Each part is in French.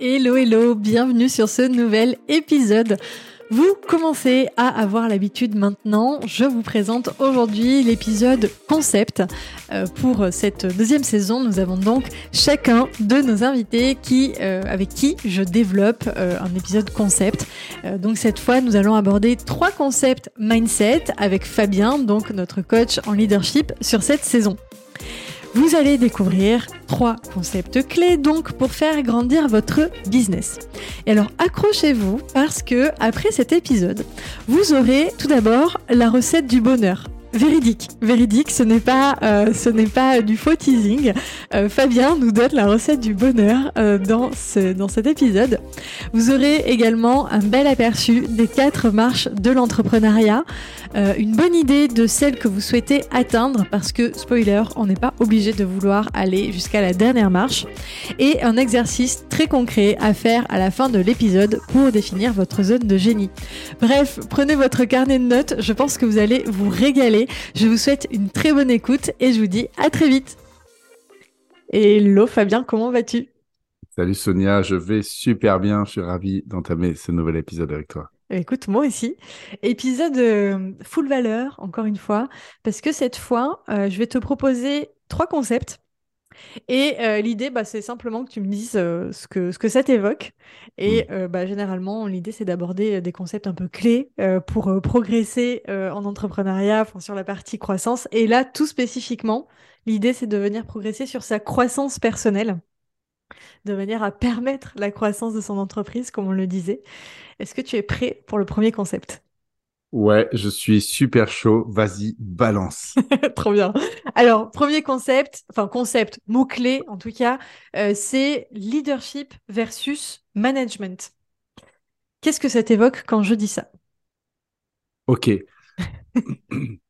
Hello hello, bienvenue sur ce nouvel épisode. Vous commencez à avoir l'habitude maintenant. Je vous présente aujourd'hui l'épisode concept. Euh, pour cette deuxième saison, nous avons donc chacun de nos invités qui, euh, avec qui je développe euh, un épisode concept. donc cette fois, nous allons aborder trois concepts mindset avec Fabien, donc notre coach en leadership sur cette saison. Vous allez découvrir trois concepts clés donc pour faire grandir votre business. Et alors accrochez-vous parce que après cet épisode, vous aurez tout d'abord la recette du bonheur. Véridique, véridique, ce n'est pas, euh, ce n'est pas du faux teasing. Euh, Fabien nous donne la recette du bonheur euh, dans, ce, dans cet épisode. Vous aurez également un bel aperçu des quatre marches de l'entrepreneuriat, une bonne idée de celle que vous souhaitez atteindre parce que, spoiler, on n'est pas obligé de vouloir aller jusqu'à la dernière marche, et un exercice très concret à faire à la fin de l'épisode pour définir votre zone de génie. Bref, prenez votre carnet de notes, je pense que vous allez vous régaler je vous souhaite une très bonne écoute et je vous dis à très vite. Hello Fabien, comment vas-tu? Salut Sonia, je vais super bien. Je suis ravi d'entamer ce nouvel épisode avec toi. Écoute, moi aussi. Épisode euh, full valeur, encore une fois, parce que cette fois, euh, je vais te proposer trois concepts et euh, l'idée, bah, c'est simplement que tu me dises euh, ce que, ce que ça t'évoque. Et mmh. euh, bah, généralement, l'idée, c'est d'aborder des concepts un peu clés pour progresser en entrepreneuriat, sur la partie croissance. Et là, tout spécifiquement, l'idée, c'est de venir progresser sur sa croissance personnelle, de manière à permettre la croissance de son entreprise, comme on le disait. Est-ce que tu es prêt pour le premier concept? Ouais, je suis super chaud. Vas-y, balance. Trop bien. Alors, premier concept, enfin concept, mot-clé en tout cas, euh, c'est leadership versus management. Qu'est-ce que ça t'évoque quand je dis ça? Ok.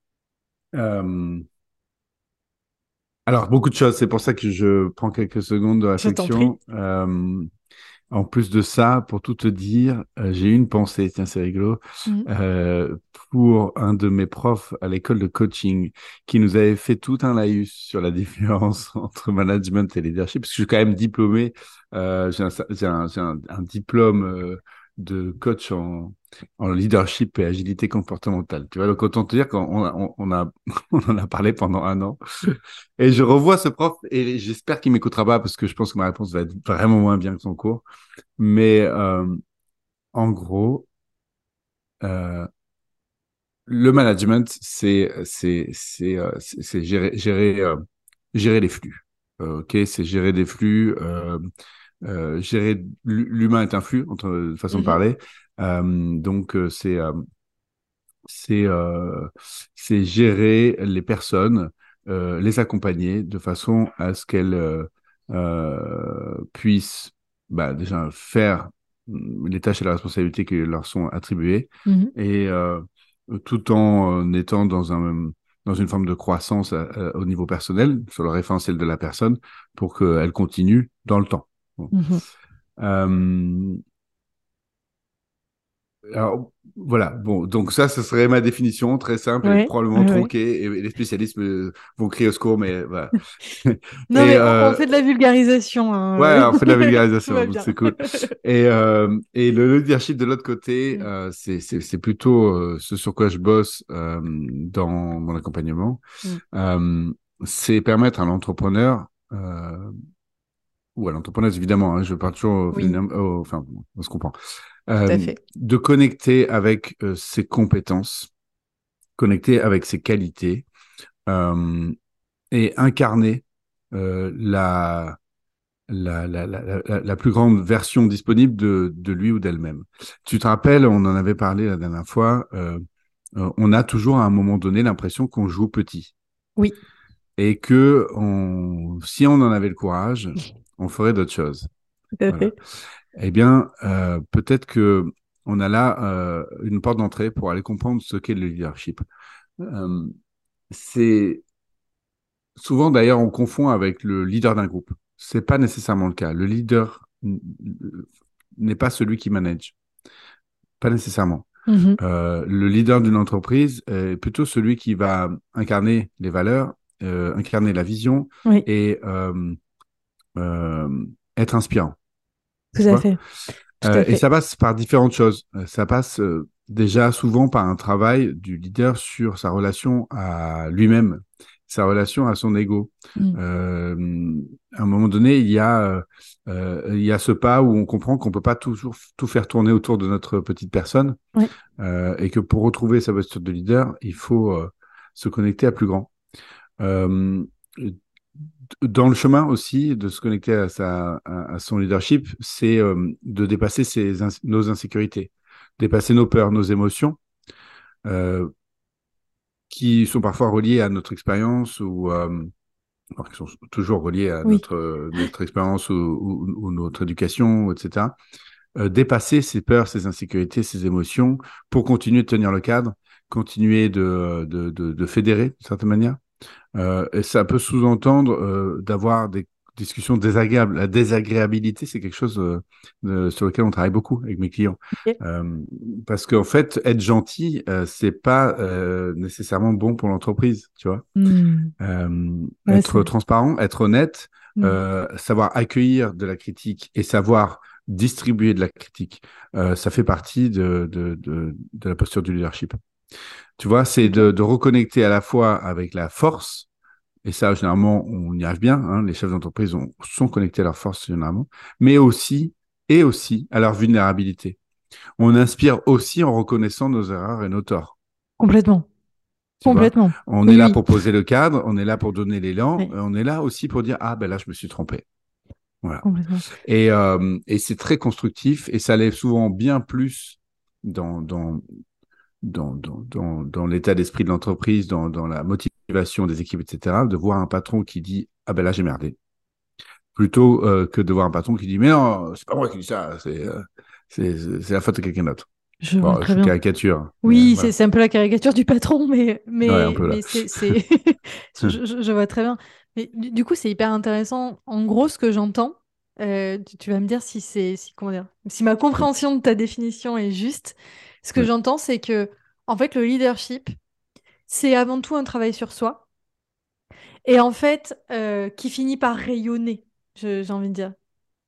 Euh, alors, beaucoup de choses. C'est pour ça que je prends quelques secondes de réflexion. En plus de ça, pour tout te dire, euh, j'ai eu une pensée, tiens, c'est rigolo, mmh. euh, pour un de mes profs à l'école de coaching qui nous avait fait tout un laïus sur la différence entre management et leadership, parce que je suis quand même diplômé, euh, j'ai un, un, un, diplôme euh, de coach en, en leadership et agilité comportementale. Tu vois, donc autant te dire qu'on on, on, a, on en a parlé pendant un an. Et je revois ce prof et j'espère qu'il m'écoutera pas parce que je pense que ma réponse va être vraiment moins bien que son cours. Mais euh, en gros, euh, le management, c'est c'est c'est euh, c'est gérer gérer euh, gérer les flux. Euh, ok, c'est gérer des flux. Euh, euh, gérer l'humain est un flux, entre façon de mmh parler. Euh, donc euh, c'est c'est c'est gérer les personnes, les accompagner de façon à ce qu'elles puissent bah, déjà faire mmh, les tâches et les responsabilités qui leur sont attribuées mmh et tout en étant dans un dans une forme de croissance au niveau personnel sur le référentiel de la personne pour qu'elle continue dans le temps. Mmh euh, alors, voilà, bon, donc ça, ce serait ma définition, très simple, et probablement tronquée, et les spécialistes vont crier au secours, mais voilà. non, mais euh, on fait de la vulgarisation. Hein. Ouais, on fait de la vulgarisation, c'est cool. Et, euh, et le leadership de l'autre côté, mmh. c'est plutôt ce sur quoi je bosse dans mon accompagnement. Mmh. c'est permettre à l'entrepreneur ou à l'entrepreneuse évidemment, hein, je parle toujours, enfin, on se comprend, euh, de connecter avec euh, ses compétences, connecter avec ses qualités euh, et incarner euh, la, la, la, la, la, plus grande version disponible de, de lui ou d'elle-même. Tu te rappelles, on en avait parlé la dernière fois, on a toujours à un moment donné l'impression qu'on joue petit. Oui. Et que on, si on en avait le courage, on ferait d'autres choses. Eh bien, euh, peut-être que on a là une porte d'entrée pour aller comprendre ce qu'est le leadership. c'est souvent d'ailleurs on confond avec le leader d'un groupe. C'est pas nécessairement le cas. Le leader n'est pas celui qui manage. Pas nécessairement. Mm-hmm. Euh, le leader d'une entreprise est plutôt celui qui va incarner les valeurs, euh, incarner la vision et euh, être inspirant. Tout à fait. Et ça passe par différentes choses. Ça passe déjà souvent par un travail du leader sur sa relation à lui-même sa relation à son ego. Mm. Euh, à un moment donné, il y a euh, euh, il y a ce pas où on comprend qu'on peut pas toujours tout faire tourner autour de notre petite personne et que pour retrouver sa posture de leader, il faut se connecter à plus grand. Dans le chemin aussi de se connecter à, sa, à, son leadership, c'est de dépasser ses, nos insécurités, dépasser nos peurs, nos émotions, qui sont parfois reliés à notre expérience ou euh, qui sont toujours reliés à notre, notre expérience ou, ou, notre éducation, etc. Euh, dépasser ces peurs, ces insécurités, ces émotions pour continuer de tenir le cadre, continuer de, de, de, de fédérer d'une certaine manière. Euh, et ça peut sous-entendre euh, d'avoir des discussion désagréable. La désagréabilité, c'est quelque chose euh, sur lequel on travaille beaucoup avec mes clients. Parce qu'en fait, être gentil, c'est pas nécessairement bon pour l'entreprise, tu vois. Hmm. être transparent, être honnête, hmm. savoir accueillir de la critique et savoir distribuer de la critique, ça fait partie de, de, de, de, la posture du leadership. Tu vois, c'est de, de reconnecter à la fois avec la force et ça, généralement, on y arrive bien. Hein. les chefs d'entreprise sont connectés à leur force, généralement. Mais aussi, et aussi, à leur vulnérabilité. On inspire aussi en reconnaissant nos erreurs et nos torts. Complètement. Complètement. on est là pour poser le cadre, on est là pour donner l'élan, on est là aussi pour dire ah ben là je me suis trompé. Voilà. Et, euh, et c'est très constructif et ça lève souvent bien plus dans, dans, dans, dans, dans, l'état d'esprit de l'entreprise, dans, dans la motivation des équipes, etc., de voir un patron qui dit Ah ben là, j'ai merdé. Plutôt euh, que de voir un patron qui dit Mais non, c'est pas moi qui dis ça, c'est euh, la faute de quelqu'un d'autre. Je, bon, je caricature. Oui, c'est un peu la caricature du patron, mais, mais, mais c'est. je, je, vois très bien. Mais du, coup, c'est hyper intéressant. En gros, ce que j'entends, euh, tu, vas me dire si c'est si, comment dire, si ma compréhension de ta définition est juste. Ce que j'entends, c'est que, en fait, le leadership, c'est avant tout un travail sur soi. Et en fait, euh, qui finit par rayonner, j'ai envie de dire.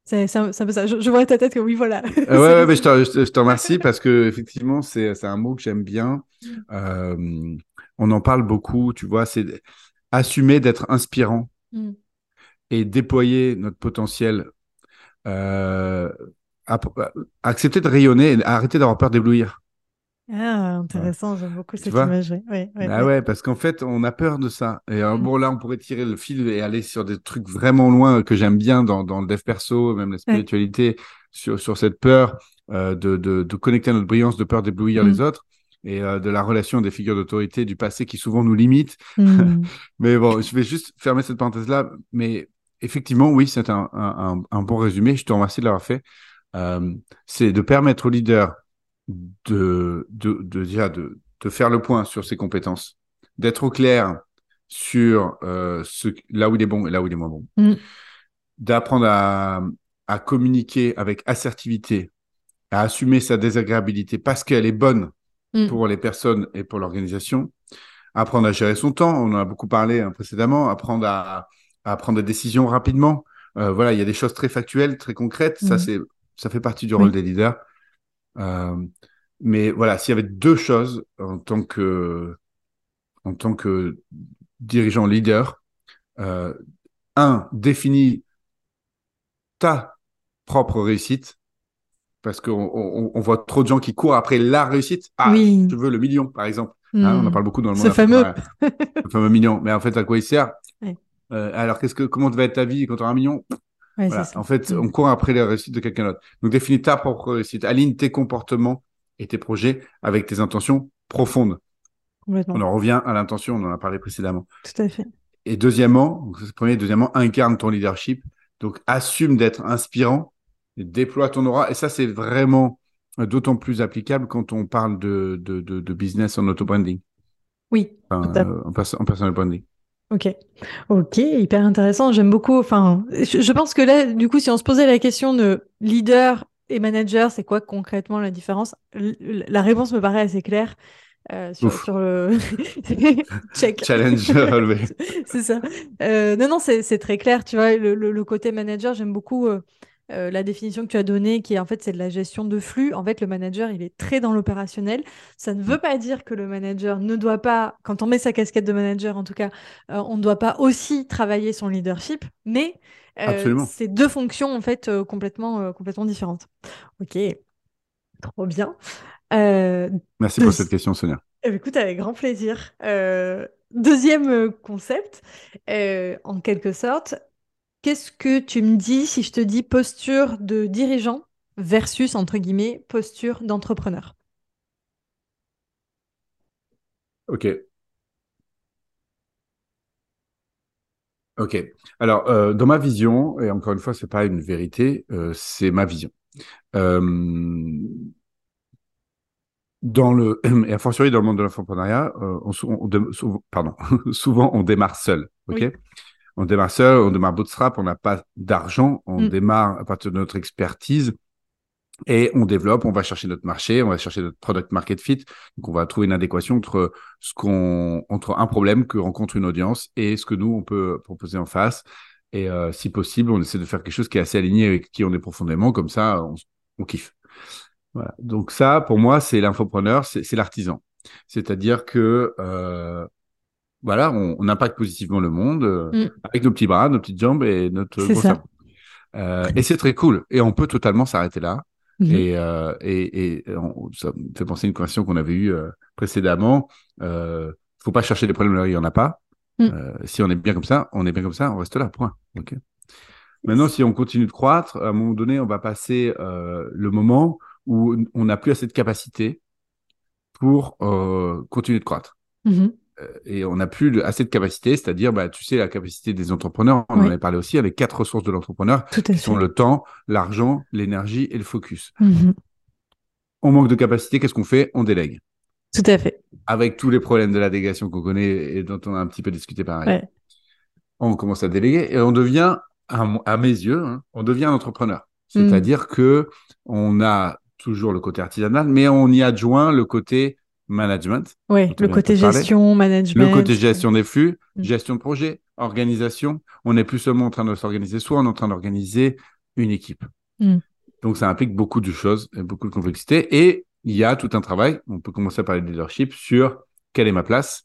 C'est un, peu ça. Je, vois ta tête que oui, voilà. Euh, ouais, ouais, mais je, te, remercie parce que effectivement, c'est un mot que j'aime bien. Mm. Euh, on en parle beaucoup, tu vois. C'est assumer d'être inspirant mm. et déployer notre potentiel. Accepter de rayonner et arrêter d'avoir peur d'éblouir. Ah, intéressant, j'aime beaucoup cette image. Ouais, ah ouais, parce qu'en fait, on a peur de ça. Et euh, bon, là, on pourrait tirer le fil et aller sur des trucs vraiment loin que j'aime bien dans, dans le dev perso, même la spiritualité, sur, sur cette peur euh, de, de, de, connecter à notre brillance, de peur d'éblouir les mm. autres et euh, de la relation des figures d'autorité du passé qui souvent nous limitent. Mm. mais bon, je vais juste fermer cette parenthèse-là. Mais effectivement, oui, c'est un, un, un, bon résumé. Je te remercie de l'avoir fait. Euh, c'est de permettre aux leaders de, de, de, déjà de, de faire le point sur ses compétences, d'être au clair sur euh, ce, là où il est bon et là où il est moins bon, mm. d'apprendre à, à communiquer avec assertivité, à assumer sa désagréabilité parce qu'elle est bonne mm. pour les personnes et pour l'organisation, apprendre à gérer son temps, on en a beaucoup parlé hein, précédemment, apprendre à, à, prendre des décisions rapidement. Euh, voilà, il y a des choses très factuelles, très concrètes, ça mm. c'est ça fait partie du rôle des leaders. Euh, mais voilà, s'il y avait deux choses en tant que, en tant que dirigeant leader, euh, un, définis ta propre réussite, parce qu'on on, on, voit trop de gens qui courent après la réussite. Ah, oui. je veux le million, par exemple. Hein, on en hmm. parle beaucoup dans le monde. Ce fameux. le fameux million. Mais en fait, à quoi il sert? Euh, Alors, qu'est-ce que, comment va être ta vie quand tu auras un million? En fait, on court après la réussite de quelqu'un d'autre. Donc, définis ta propre réussite. Aligne tes comportements et tes projets avec tes intentions profondes. On en revient à l'intention, on en a parlé précédemment. Tout à fait. Et deuxièmement, premier, deuxièmement, incarne ton leadership. Donc, assume d'être inspirant, déploie ton aura. Et ça, c'est vraiment d'autant plus applicable quand on parle de, de, de, business en auto-branding. Oui. en, en personal branding. Ok, ok, hyper intéressant. J'aime beaucoup. Enfin, je, pense que là, du coup, si on se posait la question de leader et manager, c'est quoi concrètement la différence? La réponse me paraît assez claire. Euh, sur, le check. Challenge c'est ça. Euh, non, non, c'est très clair. Tu vois, le, le, côté manager, j'aime beaucoup. Euh, euh, la définition que tu as donnée, qui est en fait c'est de la gestion de flux. En fait, le manager, il est très dans l'opérationnel. Ça ne veut pas dire que le manager ne doit pas, quand on met sa casquette de manager, en tout cas, euh, on ne doit pas aussi travailler son leadership, mais euh, c'est deux fonctions en fait complètement, complètement différentes. Ok, trop bien. Merci pour cette question, Sonia. Eh ben, écoute, avec grand plaisir. deuxième concept, en quelque sorte, Qu'est-ce que tu me dis si je te dis posture de dirigeant versus, entre guillemets, posture d'entrepreneur? Ok. Ok. Alors, euh, dans ma vision, et encore une fois, c'est pas une vérité, euh, c'est ma vision. Euh, dans le, et a fortiori dans le monde de l'entrepreneuriat, on, pardon, souvent on démarre seul. Ok? On démarre seul, on démarre bootstrap, on n'a pas d'argent, on mm. démarre à partir de notre expertise et on développe, on va chercher notre marché, on va chercher notre product market fit. Donc on va trouver une adéquation entre ce qu'on entre un problème que rencontre une audience et ce que nous on peut proposer en face. Et euh, si possible, on essaie de faire quelque chose qui est assez aligné avec qui on est profondément, comme ça on, kiffe. Voilà. Donc ça, pour moi, c'est l'infopreneur, c'est l'artisan. C'est-à-dire que euh, voilà, on, impacte positivement le monde euh, mm. avec nos petits bras, nos petites jambes et notre gros cerveau. Euh, et c'est très cool. Et on peut totalement s'arrêter là. Mm-hmm. Et, euh, et, et ça me fait penser à une conversation qu'on avait eue précédemment. Euh, faut pas chercher des problèmes là où il y en a pas. Mm. Si on est bien comme ça, on est bien comme ça, on reste là. Point. Ok. Maintenant, si on continue de croître, à un moment donné, on va passer le moment où on n'a plus assez de capacité pour continuer de croître. Mm-hmm. Euh, et on n'a plus assez de capacité, c'est-à-dire, bah, tu sais, la capacité des entrepreneurs, on en avait parlé aussi, avec quatre ressources de l'entrepreneur, qui sont le temps, l'argent, l'énergie et le focus. Mhm. On manque de capacité, qu'est-ce qu'on fait? On délègue. Tout à fait. Avec tous les problèmes de la délégation qu'on connaît et dont on a un petit peu discuté pareil. On commence à déléguer et on devient, à, mes yeux, hein, on devient un entrepreneur. Mhm. C'est-à-dire que on a toujours le côté artisanal, mais on y adjoint le côté management. Oui, le côté gestion, management. Le côté gestion des flux, mm. gestion de projet, organisation. On n'est plus seulement en train de s'organiser soit on est en train d'organiser une équipe. Mm. Donc ça implique beaucoup de choses, beaucoup de complexité. Et il y a tout un travail, on peut commencer à parler de leadership, sur quelle est ma place,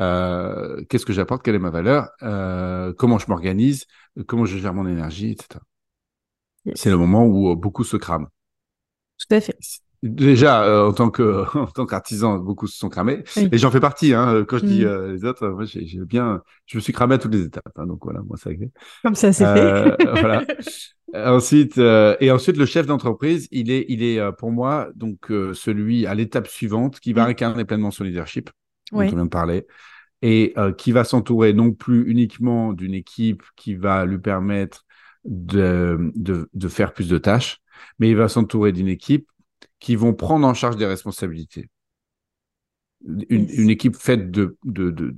euh, qu'est-ce que j'apporte, quelle est ma valeur, euh, comment je m'organise, comment je gère mon énergie, etc. C'est le moment où beaucoup se crament. Tout à fait. Déjà, euh, en tant que en tant qu'artisan, beaucoup se sont cramés. Et j'en fais partie. Hein, quand je dis mm. euh, les autres, moi, j'ai bien, je me suis cramé à toutes les étapes. Hein, donc voilà, moi ça. Comme ça, c'est euh, fait. voilà. ensuite, et ensuite, le chef d'entreprise, il est, il est pour moi donc celui à l'étape suivante qui va mm. incarner pleinement son leadership, dont on vient de parler, et qui va s'entourer non plus uniquement d'une équipe qui va lui permettre de, de, de faire plus de tâches, mais il va s'entourer d'une équipe qui vont prendre en charge des responsabilités. Une, équipe faite de, de, de,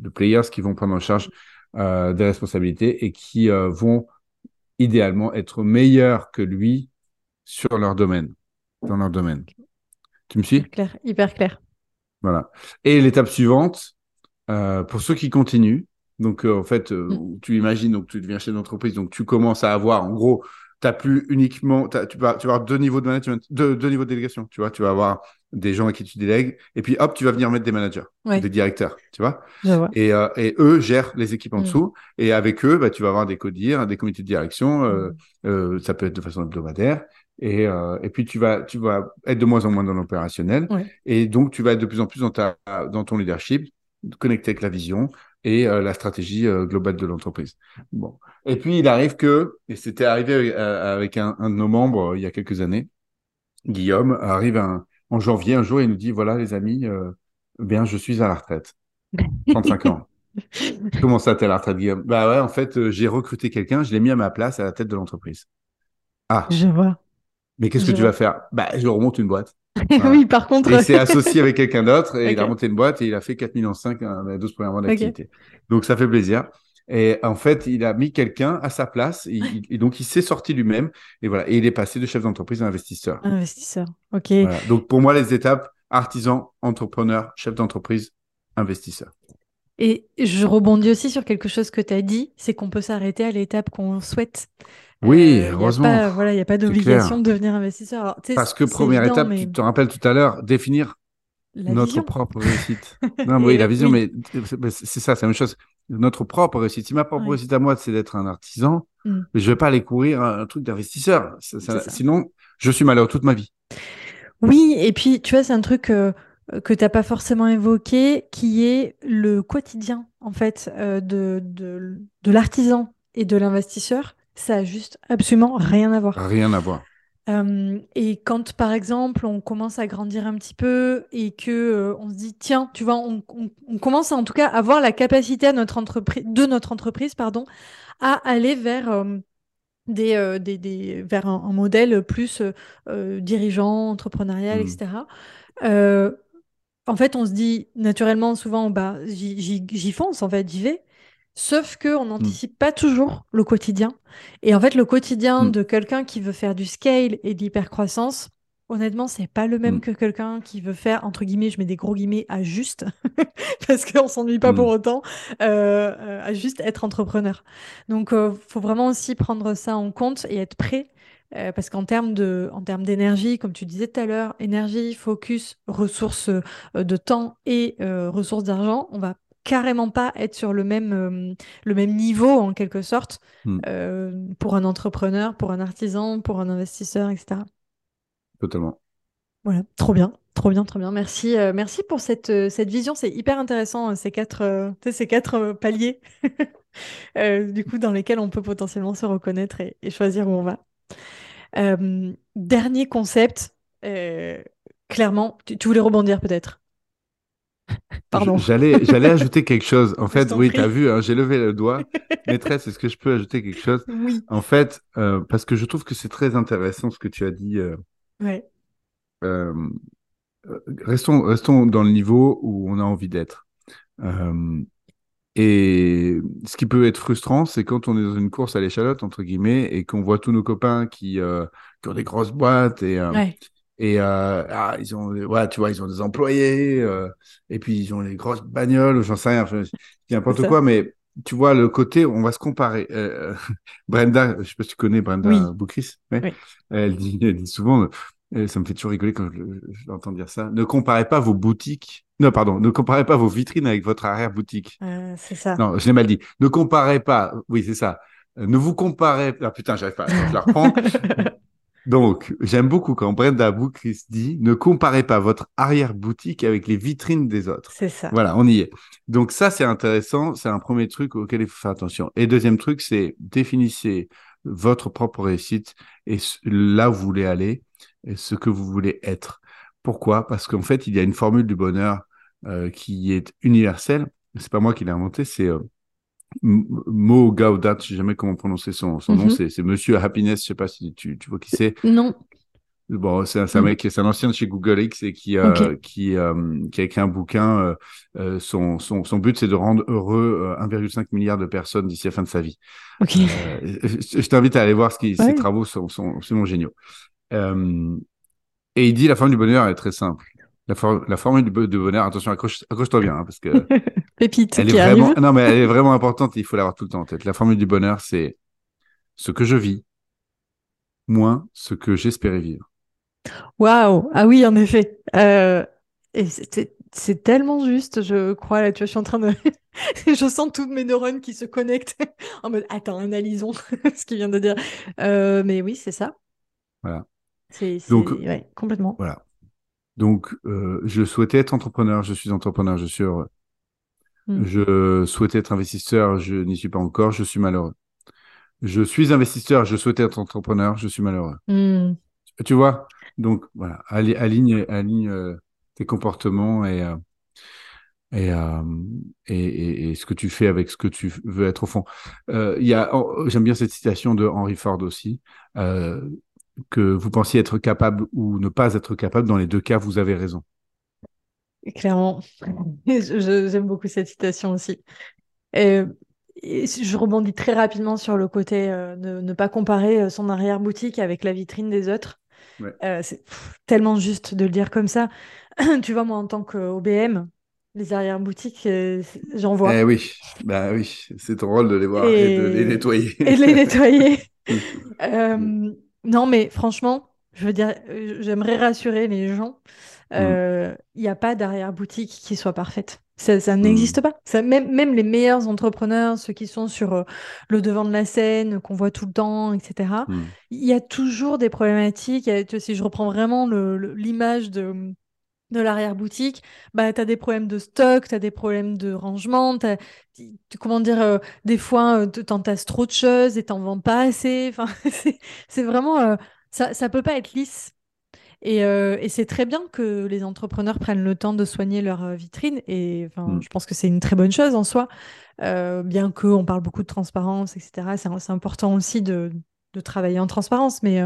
de, players qui vont prendre en charge euh, des responsabilités et qui euh, vont idéalement être meilleurs que lui sur leur domaine, dans leur domaine. Tu me suis? Clair, hyper clair. Voilà. Et l'étape suivante, euh, pour ceux qui continuent, donc en fait, mm. tu imagines, donc tu deviens chef d'entreprise, donc tu commences à avoir en gros t'as plus uniquement, tu, vas, tu vas avoir deux niveaux de management, deux, deux, niveaux de délégation, tu vois, tu vas avoir des gens à qui tu délègues, et puis hop, tu vas venir mettre des managers, des directeurs, tu vois. Et, euh, et, eux gèrent les équipes en mm. dessous, et avec eux, bah, tu vas avoir des codires, des comités de direction, euh, mm. euh, ça peut être de façon hebdomadaire, et, euh, et puis tu vas, tu vas être de moins en moins dans l'opérationnel, et donc tu vas être de plus en plus dans, ta, dans ton leadership, connecté avec la vision, et euh, la stratégie euh, globale de l'entreprise. Bon. Et puis il arrive que, et c'était arrivé avec, euh, un, de nos membres il y a quelques années, Guillaume arrive en janvier un jour et il nous dit voilà les amis, bien je suis à la retraite, 35 ans. Comment ça t'es à la retraite Guillaume? Bah ouais en fait j'ai recruté quelqu'un, je l'ai mis à ma place à la tête de l'entreprise. Ah. Je vois. Mais qu'est-ce que tu vas faire? Bah, je remonte une boîte. Oui, par contre. Il s'est associé avec quelqu'un d'autre et il a monté une boîte et il a fait 4 millions 5 les 12 premiers mois d'activité. Donc, ça fait plaisir. Et en fait, il a mis quelqu'un à sa place et, donc il s'est sorti lui-même et voilà. Et il est passé de chef d'entreprise à investisseur. Investisseur, ok. Donc pour moi, les étapes artisan, entrepreneur, chef d'entreprise, investisseur. Et je rebondis aussi sur quelque chose que tu as dit, c'est qu'on peut s'arrêter à l'étape qu'on souhaite. Oui, euh, heureusement. voilà, il n'y a pas d'obligation de devenir investisseur. Parce que première étape, tu te rappelles tout à l'heure, définir notre propre réussite. non, oui, la vision, mais c'est ça, c'est la même chose. Notre propre réussite. Si ma propre réussite à moi, c'est d'être un artisan, hmm. je ne vais pas aller courir un, truc d'investisseur. Sinon, je suis malheureux toute ma vie. Oui, et puis, tu vois, c'est un truc euh, que tu n'as pas forcément évoqué, qui est le quotidien, en fait, euh, de, de, de l'artisan et de l'investisseur. Ça a juste absolument rien à voir. Rien à voir et quand, par exemple, on commence à grandir un petit peu et que on se dit, tiens, tu vois, on, commence à, en tout cas à avoir la capacité à notre entreprise, de notre entreprise, pardon, à aller vers des, des, des, vers un, modèle plus dirigeant, entrepreneurial, mmh. etc. en fait, on se dit naturellement, souvent, bah, j'y fonce, en fait, j'y vais. Sauf qu'on n'anticipe pas toujours le quotidien. Et en fait, le quotidien mm. de quelqu'un qui veut faire du scale et de l'hypercroissance, honnêtement, c'est pas le même mm. que quelqu'un qui veut faire, entre guillemets, je mets des gros guillemets, à juste, parce qu'on s'ennuie pas pour autant, euh, euh, à juste être entrepreneur. Donc, il euh, faut vraiment aussi prendre ça en compte et être prêt. Parce qu'en termes de, en termes d'énergie, comme tu disais tout à l'heure, énergie, focus, ressources de temps et ressources d'argent, on va carrément pas être sur le même, euh, le même niveau en quelque sorte hmm. euh, pour un entrepreneur, pour un artisan, pour un investisseur, etc. Totalement. Voilà, trop bien, trop bien, trop bien. Merci, euh, merci pour cette, cette vision. C'est hyper intéressant ces quatre, ces quatre paliers du coup dans lesquels on peut potentiellement se reconnaître et, choisir où on va. Dernier concept. clairement, tu voulais rebondir peut-être? Pardon. J'allais, j'allais ajouter quelque chose. En fait, oui, tu as vu, hein, j'ai levé le doigt. Maîtresse, est-ce que je peux ajouter quelque chose? Oui. En fait, euh, parce que je trouve que c'est très intéressant ce que tu as dit. Euh, ouais. Euh, restons, restons dans le niveau où on a envie d'être. Et ce qui peut être frustrant, c'est quand on est dans une course à l'échalote, entre guillemets, et qu'on voit tous nos copains qui, qui ont des grosses boîtes et, ouais. Et euh, ah, ils ont, ouais, tu vois, ils ont des employés, euh, et puis ils ont les grosses bagnoles, j'en sais rien, n'importe quoi, mais tu vois, le côté, on va se comparer. Euh, Brenda, je sais pas si tu connais Brenda oui. Elle, dit, elle, dit, souvent, ça me fait toujours rigoler quand je, l'entends dire ça, ne comparez pas vos boutiques, non, pardon, ne comparez pas vos vitrines avec votre arrière-boutique. c'est ça. Non, je l'ai mal dit. Ne comparez pas, oui, c'est ça. Ne vous comparez, ah putain, j'arrive pas, je la reprends. Donc, j'aime beaucoup quand Brenda Boukris dit ne comparez pas votre arrière-boutique avec les vitrines des autres. C'est ça. Voilà, on y est. Donc, ça, c'est intéressant. C'est un premier truc auquel il faut faire attention. Et deuxième truc, c'est définissez votre propre réussite et là où vous voulez aller et ce que vous voulez être. Pourquoi? Parce qu'en fait, il y a une formule du bonheur euh, qui est universelle. C'est pas moi qui l'ai inventé, c'est euh, Mo Gaudat, je sais jamais comment prononcer son, son nom, mhm. c'est Monsieur Happiness, je sais pas si tu, tu vois qui c'est. Non. Bon, c'est un, mec, c'est un ancien de chez Google X et qui, euh, qui, euh, qui a écrit un bouquin. Euh, son, son, son but, c'est de rendre heureux 1,5 euh, milliard de personnes d'ici la fin de sa vie. Ok. je t'invite à aller voir ce qui, ses travaux sont, sont absolument géniaux. Et il dit la forme du bonheur est très simple. La, la formule du, bonheur, attention, accroche-toi bien, hein, parce que Pépite elle est vraiment, non mais elle est vraiment importante. il faut l'avoir tout le temps en tête. La formule du bonheur, c'est ce que je vis moins ce que j'espérais vivre. Waouh Ah oui, en effet. Euh, et c'est tellement juste, je crois. Là, tu vois, je suis en train de, je sens toutes mes neurones qui se connectent en mode attends, analysons ce qu'il vient de dire. Euh, mais oui, c'est ça. Voilà. C'est donc ouais, complètement. Voilà. Donc, euh, je souhaitais être entrepreneur, je suis entrepreneur, je suis heureux. Hmm. Je souhaitais être investisseur, je n'y suis pas encore, je suis malheureux. Je suis investisseur, je souhaitais être entrepreneur, je suis malheureux. Hmm. Tu vois? Donc, voilà, aligne, aligne euh, tes comportements et, euh, et, et, ce que tu fais avec ce que tu veux être au fond. Il y a, oh, J'aime bien cette citation de Henry Ford aussi que vous pensiez être capable ou ne pas être capable. Dans les deux cas, vous avez raison. Clairement. J'aime beaucoup cette citation aussi. Et, je rebondis très rapidement sur le côté euh, de ne pas comparer euh, son arrière-boutique avec la vitrine des autres. Euh, c'est tellement juste de le dire comme ça. tu vois, moi, en tant qu'OBM, les arrière-boutiques, j'en vois. Eh oui, bah oui, c'est ton rôle de les voir et, de les nettoyer. Et de les nettoyer. non, mais franchement, je veux dire, j'aimerais rassurer les gens. Il mm. n'y a pas d'arrière-boutique qui soit parfaite. Ça, ça n'existe mm. pas. Ça, même, même les meilleurs entrepreneurs, ceux qui sont sur euh, le devant de la scène, qu'on voit tout le temps, etc., mm. il y a toujours des problématiques. si je reprends vraiment l'image de, de l'arrière-boutique, bah, tu as des problèmes de stock, tu as des problèmes de rangement, comment dire, euh, des fois, euh, tu entasses trop de choses et t'en vends pas assez. Enfin, c'est vraiment... ça, ça peut pas être lisse. Euh, et, c'est très bien que les entrepreneurs prennent le temps de soigner leur euh, vitrine. Et mm. je pense que c'est une très bonne chose en soi, euh, bien qu'on parle beaucoup de transparence, etc. C'est important aussi de, travailler en transparence. Mais,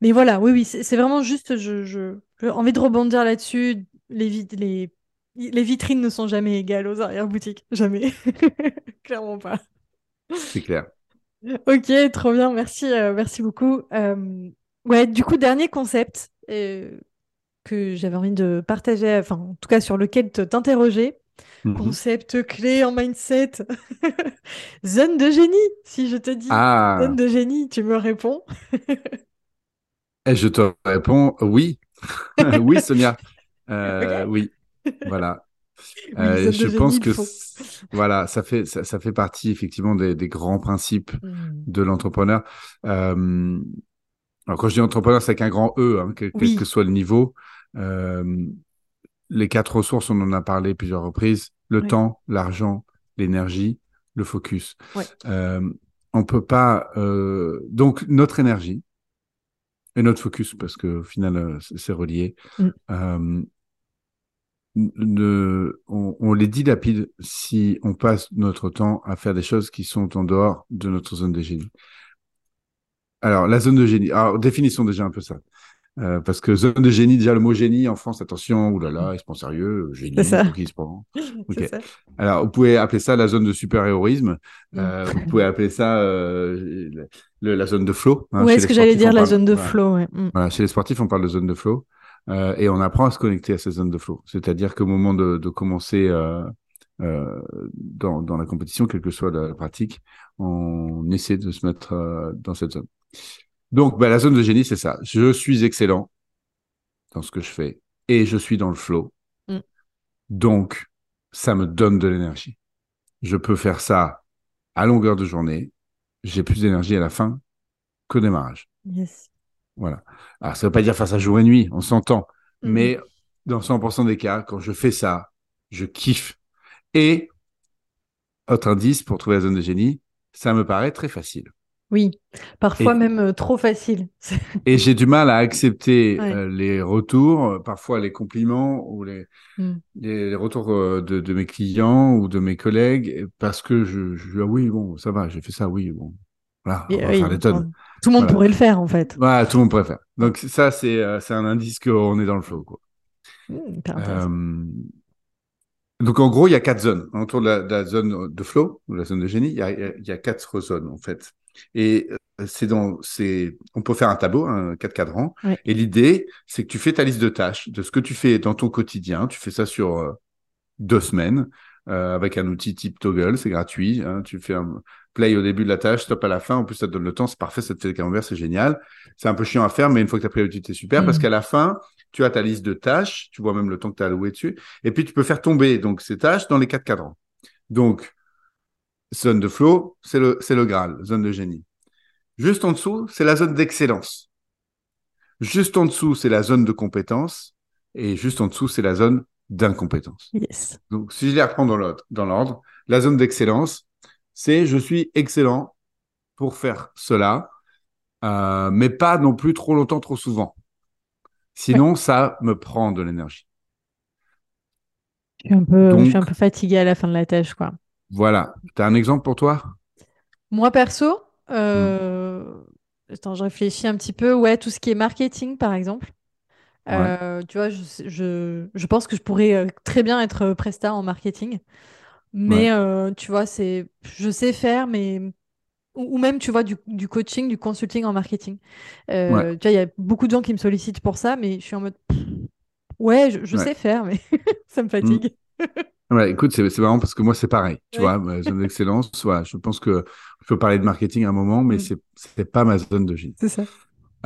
mais voilà, oui, oui, c'est vraiment juste, je, j'ai envie de rebondir là-dessus. Les, les, les vitrines ne sont jamais égales aux arrière-boutiques. Jamais. Clairement pas. C'est clair. Ok, trop bien, merci, merci beaucoup. ouais, du coup, dernier concept, que j'avais envie de partager, enfin, en tout cas sur lequel t'interroger. Mhm. Concept clé en mindset. zone de génie. Si je te dis ah. zone de génie, tu me réponds. Et je te réponds oui. oui, Sonia. Euh, oui. Voilà. Euh, je pense que voilà, ça fait ça, fait partie effectivement des, grands principes hmm. de l'entrepreneur. Euh, alors, quand je dis entrepreneur, c'est avec un grand E, hein, quel, que soit le niveau. Euh, les quatre ressources, on en a parlé plusieurs reprises. Le temps, l'argent, l'énergie, le focus. Euh, on peut pas... Euh, donc, notre énergie et notre focus, parce qu'au final, euh, c'est relié, mm. euh, on, on, les dilapide si on passe notre temps à faire des choses qui sont en dehors de notre zone de génie. Alors, la zone de génie. Alors, définissons déjà un peu ça. Euh, parce que zone de génie, déjà le mot génie en France, attention, oulala, il se prend sérieux, génie, qui se prend. Okay. Alors, vous pouvez appeler ça la zone de super-héroïsme, mm. euh, vous pouvez appeler ça euh, la zone de flow. Hein, est ce que j'allais dire, la zone de flow. Ouais. Mm. Voilà, chez les sportifs, on parle de zone de flow euh, et on apprend à se connecter à ces zones de flow. C'est-à-dire qu'au moment de, de commencer euh, euh, dans, dans la compétition, quelle que soit la pratique, on essaie de se mettre dans cette zone. Donc, bah, la zone de génie, c'est ça. Je suis excellent dans ce que je fais et je suis dans le flow. Mm. Donc, ça me donne de l'énergie. Je peux faire ça à longueur de journée. J'ai plus d'énergie à la fin qu'au démarrage. Yes. Voilà. Alors, ça veut pas dire faire ça jour et nuit, on s'entend. Mm-hmm. Mais dans 100% des cas, quand je fais ça, je kiffe. Et, autre indice pour trouver la zone de génie, ça me paraît très facile. Oui, parfois même euh, trop facile. et j'ai du mal à accepter euh, les retours, euh, parfois les compliments ou les, mm. les, retours de, de, mes clients ou de mes collègues, parce que je, je dis ah oui, bon, ça va, j'ai fait ça, oui, bon. Voilà, on va faire des tonnes. Tout le monde pourrait le faire, en fait. Voilà, tout le monde pourrait le faire. Donc ça, c'est un indice qu'on est dans le flow. Quoi. Mmh, donc en gros, il y a quatre zones. Autour de la, de la zone de flow, ou la zone de génie, il y a, il y a quatre zones, en fait. Et euh, c'est dans, c'est, on peut faire un tableau, un quatre cadrans. Et l'idée, c'est que tu fais ta liste de tâches, de ce que tu fais dans ton quotidien. Tu fais ça sur euh, deux semaines euh, avec un outil type Toggle, c'est gratuit. Hein. Tu fais un play au début de la tâche, stop à la fin. En plus, ça te donne le temps, c'est parfait, ça te fait le camembert, c'est génial. C'est un peu chiant à faire, mais une fois que tu as pris l'outil, c'est super parce mmh. qu'à la fin, tu as ta liste de tâches, tu vois même le temps que tu as alloué dessus, et puis tu peux faire tomber donc ces tâches dans les quatre cadrans. Donc, Zone de flow, c'est le, c'est le Graal, zone de génie. Juste en dessous, c'est la zone d'excellence. Juste en dessous, c'est la zone de compétence. Et juste en dessous, c'est la zone d'incompétence. Yes. Donc, si je les reprends dans l'ordre, dans l'ordre, la zone d'excellence, c'est je suis excellent pour faire cela, euh, mais pas non plus trop longtemps, trop souvent. Sinon, ça me prend de l'énergie. Je suis un peu, je suis un peu fatigué à la fin de la tâche, quoi. Voilà. Tu as un exemple pour toi? Moi, perso, euh, attends, je réfléchis un petit peu. Ouais, tout ce qui est marketing, par exemple. Euh, tu vois, je, je, je, pense que je pourrais euh, très bien être presta en marketing. Mais tu vois, c'est, je sais faire, mais ou, même, tu vois, du, du, coaching, du consulting en marketing. Euh, tu vois, il y a beaucoup de gens qui me sollicitent pour ça, mais je suis en mode, ouais, je, sais faire, mais ça me fatigue. Mm. ouais, écoute, c'est marrant parce que moi, c'est pareil. Tu vois, zone d'excellence, ouais, je pense que je peux parler de marketing à un moment, mais mm. c'est pas ma zone de génie. C'est ça.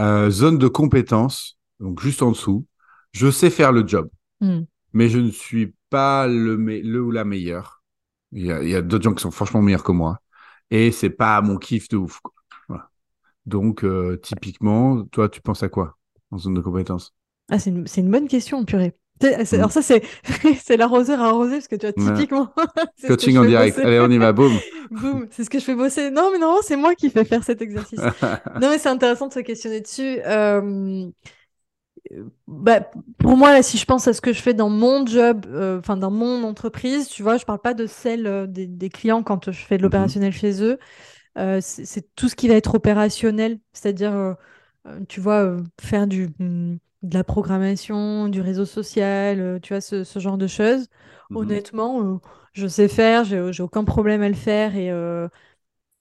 Euh, zone de compétence, donc juste en dessous, je sais faire le job, mm. mais je ne suis pas le, le ou la meilleure. Il y a, d'autres gens qui sont franchement meilleurs que moi et c'est pas mon kiff de ouf. Voilà. Donc, euh, typiquement, toi, tu penses à quoi en zone de compétence? Ah, c'est une, une, bonne question, purée. Mm. Alors ça, c'est l'arroseur arrosé, parce que tu vois, typiquement... Coaching en direct. Allez, on y va, boum. boum, c'est ce que je fais bosser. Non, mais non, c'est moi qui fais faire cet exercice. non, mais c'est intéressant de se questionner dessus. Euh, bah, pour moi, là, si je pense à ce que je fais dans mon job, euh, enfin dans mon entreprise, tu vois, je parle pas de celle euh, des, clients quand je fais de mhm. l'opérationnel chez eux. C'est tout ce qui va être opérationnel, c'est-à-dire, tu vois, faire du, mm, de la programmation, du réseau social, tu vois, ce, ce, genre de choses. Mhm. Honnêtement, je sais faire, j'ai aucun problème à le faire et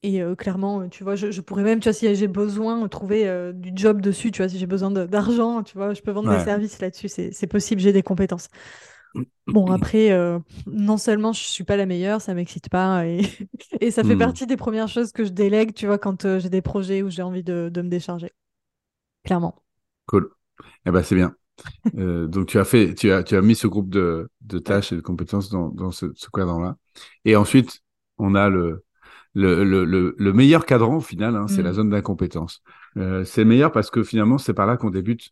et euh, clairement, tu vois, je, pourrais même, tu vois, si j'ai besoin, trouver euh, du job dessus, tu vois, si j'ai besoin d'argent, tu vois, je peux vendre des services là-dessus, c'est possible, j'ai des compétences. Bon, après, euh, non seulement je suis pas la meilleure, ça m'excite pas, et, et ça fait partie des premières choses que je délègue, tu vois, quand j'ai des projets où j'ai envie de, de, me décharger. Clairement. Cool. Eh ben, c'est bien. donc, tu as fait, tu as, tu as mis ce groupe de, de tâches et de compétences dans, dans ce, ce cadre-là. Et ensuite, on a le, le, le, le, meilleur cadran au final, hein, c'est la mm. zone d'incompétence. Euh, c'est meilleur parce que finalement, c'est par là qu'on débute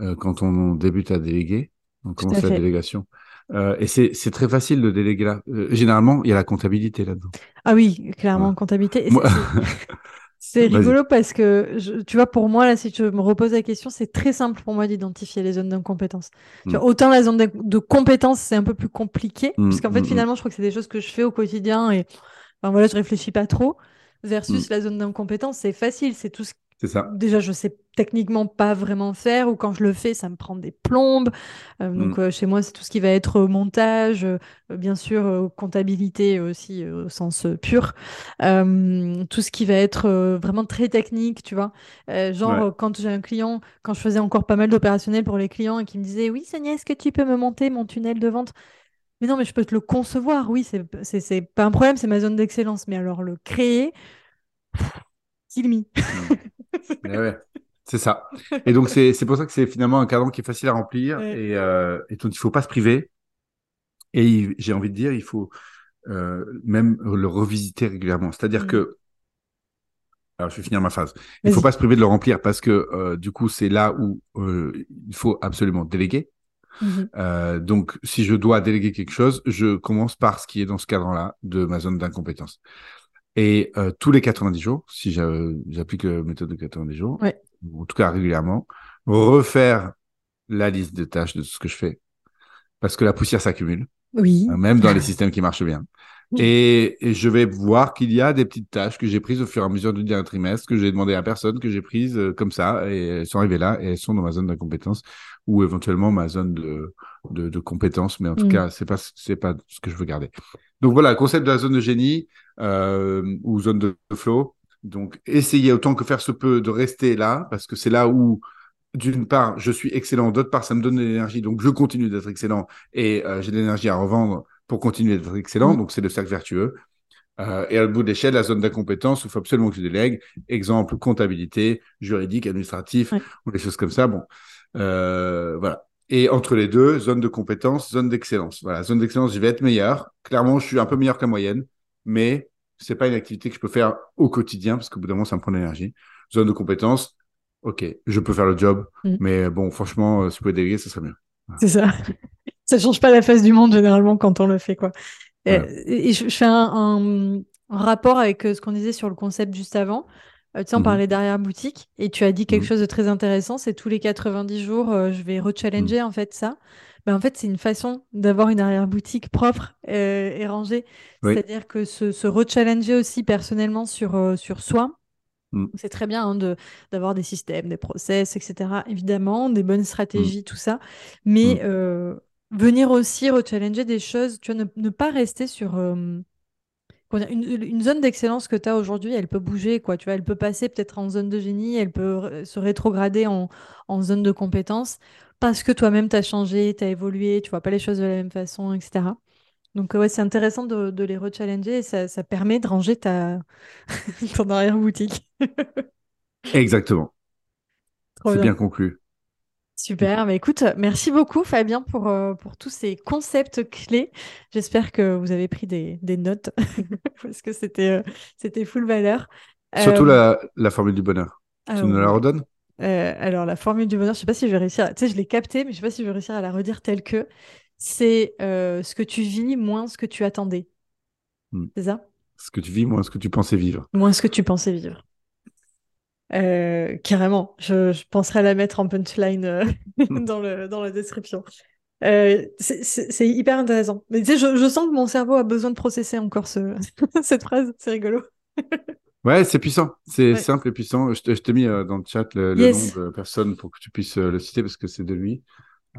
euh, quand on débute à déléguer, on commence la délégation. Euh, et c'est très facile de déléguer là. Euh, généralement, il y a la comptabilité là-dedans. Ah oui, clairement, comptabilité. C'est rigolo parce que, tu vois, pour moi, là, si tu me reposes la question, c'est très simple pour moi d'identifier les zones d'incompétence. Mm. Autant la zone de, de compétence, c'est un peu plus compliqué, mm, puisqu'en fait, finalement, je crois que c'est des choses que je fais au quotidien et Enfin, voilà, je réfléchis pas trop. Versus mm. la zone d'incompétence, c'est facile. C'est tout ce c'est ça. Déjà, je sais techniquement pas vraiment faire, ou quand je le fais, ça me prend des plombes. Euh, mm. donc, euh, chez moi, c'est tout ce qui va être montage, euh, bien sûr, comptabilité aussi au sens pur. tout ce qui va être vraiment très technique, tu vois. genre, quand j'ai un client, quand je faisais encore pas mal d'opérationnels pour les clients et qui me disaient Oui, Sonia, est-ce que tu peux me monter mon tunnel de vente? Mais non, mais je peux te le concevoir, oui, c'est pas un problème, c'est ma zone d'excellence. Mais alors le créer, kill me. ouais, c'est ça. Et donc, c'est pour ça que c'est finalement un cadran qui est facile à remplir et, euh, et dont il ne faut pas se priver. Et j'ai envie de dire, il faut euh, même le revisiter régulièrement. C'est-à-dire mm. que alors, je vais finir ma phrase. Il ne faut pas se priver de le remplir parce que euh, du coup, c'est là où euh, il faut absolument déléguer. Mhm. Euh, donc, si je dois déléguer quelque chose, je commence par ce qui est dans ce cadre-là de ma zone d'incompétence. Et euh, tous les 90 jours, si j'applique la méthode de 90 jours, en tout cas régulièrement, refaire la liste de tâches de ce que je fais, parce que la poussière s'accumule, oui. Hein, même dans les systèmes qui marchent bien. Et, je vais voir qu'il y a des petites tâches que j'ai prises au fur et à mesure du dernier trimestre, que j'ai demandé à personne, que j'ai prises euh, comme ça, et elles sont arrivées là, et elles sont dans ma zone d'incompétence, ou éventuellement ma zone de, de, de compétence, mais en tout mm. cas, c'est pas, c'est pas ce que je veux garder. Donc voilà, concept de la zone de génie, euh, ou zone de flow. Donc, essayez autant que faire se peut de rester là, parce que c'est là où, d'une part, je suis excellent, d'autre part, ça me donne de l'énergie, donc je continue d'être excellent, et euh, j'ai de l'énergie à revendre pour continuer d'être excellent. Mm. Donc, c'est le cercle vertueux. Euh, et à bout de l'échelle, la zone d'incompétence, il faut absolument que je délègue. Exemple, comptabilité, juridique, administratif, ou des choses comme ça. Bon, voilà. Et entre les deux, zone de compétence, zone d'excellence. Voilà, zone d'excellence, je vais être meilleur. Clairement, je suis un peu meilleur que la moyenne, mais c'est pas une activité que je peux faire au quotidien parce qu'au bout d'un moment, ça me prend de l'énergie. Zone de compétence, ok, je peux faire le job, mm. mais bon, franchement, si je pouvais déléguer, ça serait mieux. C'est ça ça change pas la face du monde généralement quand on le fait quoi. Et, je, fais un, rapport avec euh, ce qu'on disait sur le concept juste avant. Euh, tu sais, on mhm. parlait derrière boutique et tu as dit quelque mhm. chose de très intéressant, c'est tous les 90 jours, euh, je vais rechallenger mhm. en fait ça. Ben, en fait, c'est une façon d'avoir une arrière-boutique propre et rangée. C'est-à-dire que se, se rechallenger aussi personnellement sur, sur soi, Mm. C'est très bien hein, de d'avoir des systèmes, des process, etc. Évidemment, des bonnes stratégies, mm. tout ça. Mais mm. euh, venir aussi rechallenger des choses, tu vois, ne, pas rester sur une, zone d'excellence que tu as aujourd'hui, elle peut bouger, quoi. Tu vois, elle peut passer peut-être en zone de génie, elle peut se rétrograder en, en zone de compétence parce que toi-même tu as changé, tu as évolué, tu vois pas les choses de la même façon, etc. Donc ouais, c'est intéressant de, de les rechallenger et ça, ça permet de ranger ta ton arrière-boutique. Exactement. C'est bien. conclu. Super, mais écoute, merci beaucoup Fabien pour, euh, pour tous ces concepts clés. J'espère que vous avez pris des, des notes parce que c'était euh, c'était full valeur. Surtout euh, la, la, formule du bonheur. tu ah nous la redonnes? Alors la formule du bonheur, je sais pas si je vais réussir. Tu sais, je l'ai captée, mais je sais pas si je vais réussir à la redire telle que c'est ce que tu vis moins ce que tu attendais. Hmm. C'est ça? Ce que tu vis moins ce que tu pensais vivre. Moins ce que tu pensais vivre. Euh, carrément, je, je, penserais à la mettre en punchline euh, dans, le, dans la description. Euh, c'est hyper intéressant. Mais tu sais, je, je, sens que mon cerveau a besoin de processer encore ce, cette phrase. C'est rigolo. ouais, c'est puissant. C'est simple et puissant. Je, je t'ai mis dans le chat le, nom de personne pour que tu puisses le citer parce que c'est de lui.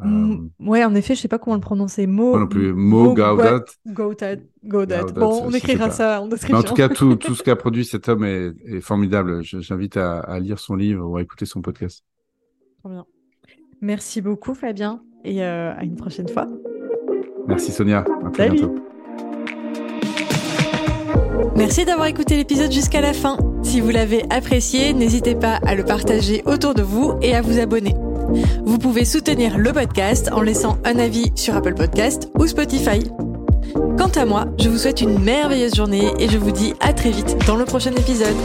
Mm, ouais, en effet, je sais pas comment le prononcer. Mo, non plus. Mo, Gaudat. Gaudat. Gaudat. Bon, on écrira ça en description. en tout cas, tout, tout ce qu'a produit cet homme est, est formidable. J'invite à, à, lire son livre ou à écouter son podcast. Trop bien. Merci beaucoup, Fabien, et euh, à une prochaine fois. Merci, Sonia. À très bientôt. Merci d'avoir écouté l'épisode jusqu'à la fin. Si vous l'avez apprécié, n'hésitez pas à le partager autour de vous et à vous abonner. Vous pouvez soutenir le podcast en laissant un avis sur Apple Podcast ou Spotify. Quant à moi, je vous souhaite une merveilleuse journée et je vous dis à très vite dans le prochain épisode.